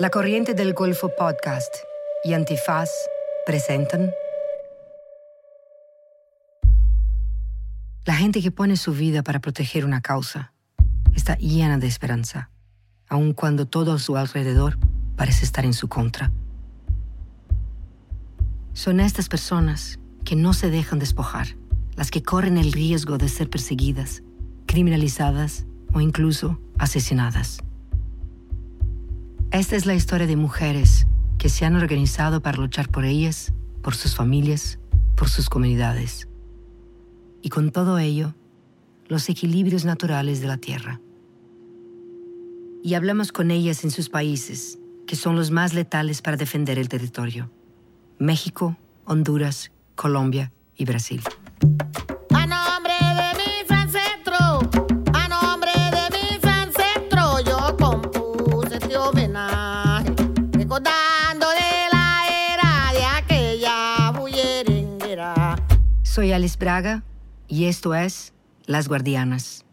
La Corriente del Golfo Podcast y Antifaz presentan La gente que pone su vida para proteger una causa está llena de esperanza, aun cuando todo a su alrededor parece estar en su contra. Son estas personas que no se dejan despojar, las que corren el riesgo de ser perseguidas, criminalizadas o incluso asesinadas. Esta es la historia de mujeres que se han organizado para luchar por ellas, por sus familias, por sus comunidades. Y con todo ello, los equilibrios naturales de la Tierra. Y hablamos con ellas en sus países, que son los más letales para defender el territorio. México, Honduras, Colombia y Brasil. Soy Alice Braga y esto es Las Guardianas.